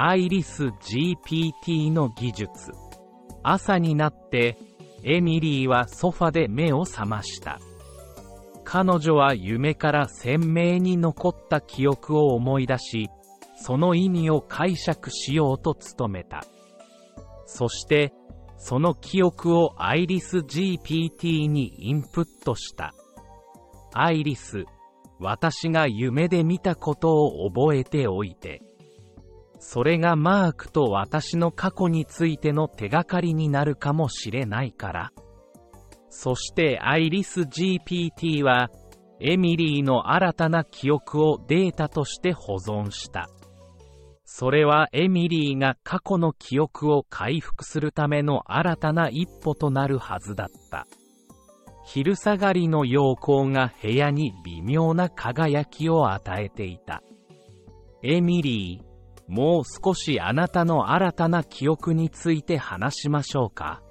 アイリス GPT の技術。朝になって、エミリーはソファで目を覚ました。彼女は夢から鮮明に残った記憶を思い出し、その意味を解釈しようと努めた。そして、その記憶をアイリス GPT にインプットした。アイリス、私が夢で見たことを覚えておいて。それがマークと私の過去についての手がかりになるかもしれないから。そしてアイリス GPT は、エミリーの新たな記憶をデータとして保存した。それはエミリーが過去の記憶を回復するための新たな一歩となるはずだった。昼下がりの陽光が部屋に微妙な輝きを与えていた。エミリー、もう少しあなたの新たな記憶について話しましょうか。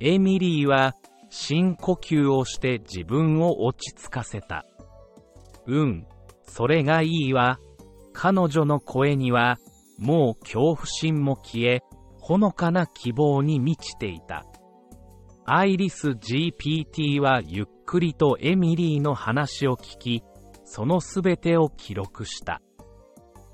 エミリーは深呼吸をして自分を落ち着かせた。うん、それがいいわ。彼女の声には、もう恐怖心も消え、ほのかな希望に満ちていた。アイリス GPT はゆっくりとエミリーの話を聞き、そのすべてを記録した。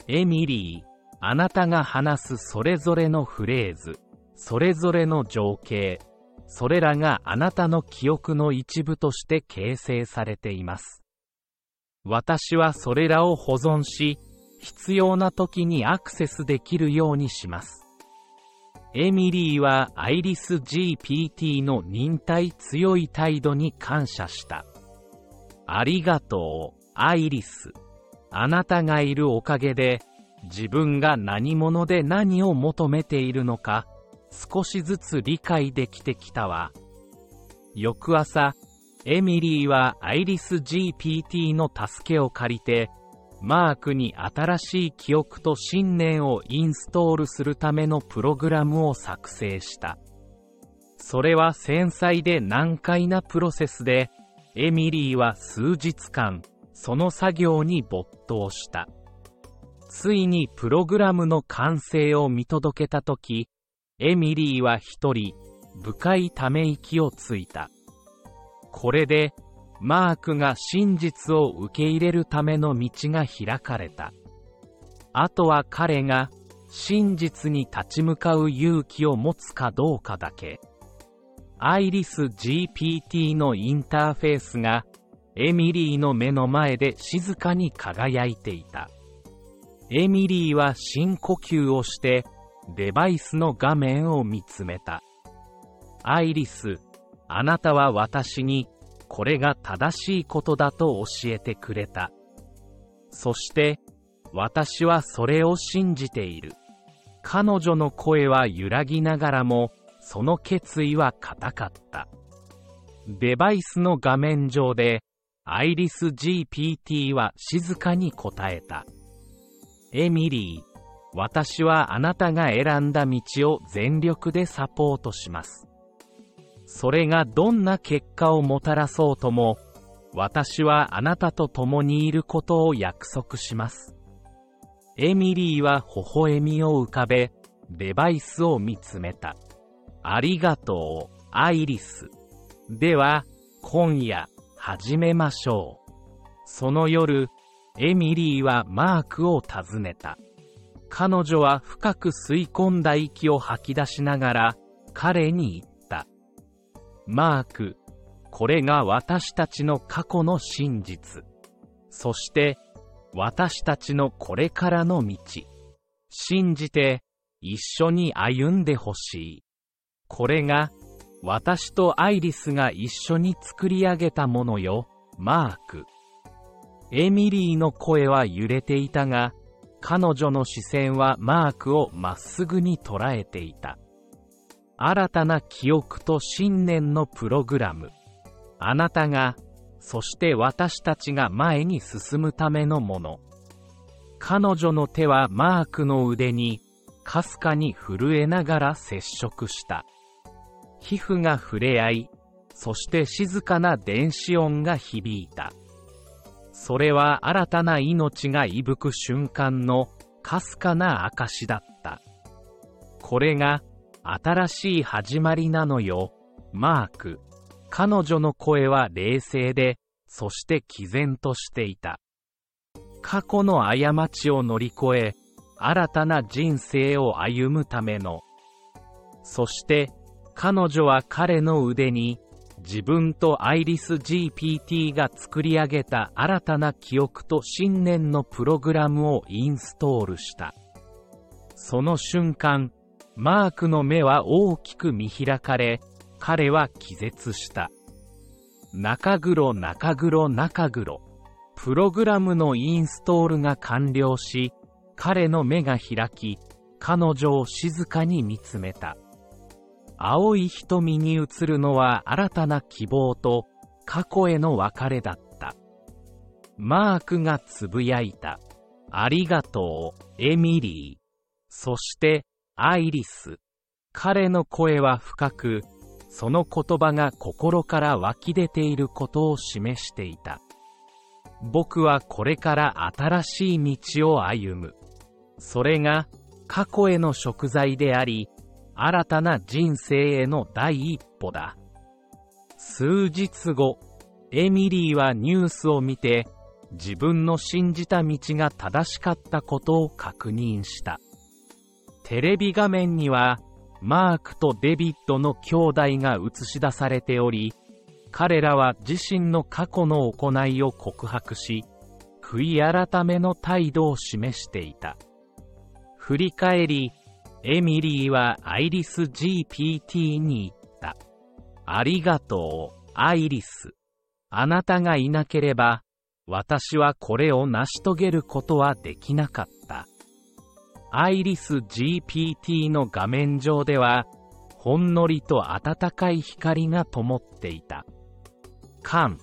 エミリー、あなたが話すそれぞれのフレーズ、それぞれの情景、それらがあなたの記憶の一部として形成されています。私はそれらを保存し、必要な時にアクセスできるようにします。エミリーはアイリス GPT の忍耐強い態度に感謝した。ありがとう、アイリス。あなたがいるおかげで、自分が何者で何を求めているのか、少しずつ理解できてきたわ。翌朝、エミリーはアイリス GPT の助けを借りて、マークに新しい記憶と信念をインストールするためのプログラムを作成した。それは繊細で難解なプロセスで、エミリーは数日間、その作業に没頭した。ついにプログラムの完成を見届けたとき、エミリーは一人、深いため息をついた。これで、マークが真実を受け入れるための道が開かれた。あとは彼が真実に立ち向かう勇気を持つかどうかだけ。アイリス GPT のインターフェースがエミリーの目の前で静かに輝いていた。エミリーは深呼吸をしてデバイスの画面を見つめた。アイリス、あなたは私にこれが正しいことだと教えてくれた。そして私はそれを信じている。彼女の声は揺らぎながらもその決意は固かった。デバイスの画面上でアイリス GPT は静かに答えた。エミリー、私はあなたが選んだ道を全力でサポートします。それがどんな結果をもたらそうとも、私はあなたと共にいることを約束します。エミリーは微笑みを浮かべ、デバイスを見つめた。ありがとう、アイリス。では、今夜、始めましょう。その夜、エミリーはマークを訪ねた。彼女は深く吸い込んだ息を吐き出しながら、彼に言った。マーク、これが私たちの過去の真実。そして、私たちのこれからの道。信じて、一緒に歩んでほしい。これが、私とアイリスが一緒に作り上げたものよ、マーク。エミリーの声は揺れていたが、彼女の視線はマークをまっすぐに捉えていた。新たな記憶と信念のプログラム。あなたが、そして私たちが前に進むためのもの。彼女の手はマークの腕に、かすかに震えながら接触した。皮膚が触れ合い、そして静かな電子音が響いた。それは新たな命が息吹く瞬間のかすかな証だった。これが、新しい始まりなのよ、マーク。彼女の声は冷静で、そして毅然としていた。過去の過ちを乗り越え、新たな人生を歩むための。そして、彼女は彼の腕に、自分とアイリス GPT が作り上げた新たな記憶と信念のプログラムをインストールした。その瞬間、マークの目は大きく見開かれ、彼は気絶した。中黒中黒中黒。プログラムのインストールが完了し、彼の目が開き、彼女を静かに見つめた。青い瞳に映るのは新たな希望と過去への別れだった。マークがつぶやいた。ありがとう、エミリー。そして、アイリス。彼の声は深く、その言葉が心から湧き出ていることを示していた。僕はこれから新しい道を歩む。それが過去への食材であり、新たな人生への第一歩だ。数日後、エミリーはニュースを見て、自分の信じた道が正しかったことを確認した。テレビ画面には、マークとデビッドの兄弟が映し出されており、彼らは自身の過去の行いを告白し、悔い改めの態度を示していた。振り返り、エミリーはアイリス GPT に言った。ありがとう、アイリス。あなたがいなければ、私はこれを成し遂げることはできなかった。アイリス GPT の画面上では、ほんのりと暖かい光が灯っていた。カン、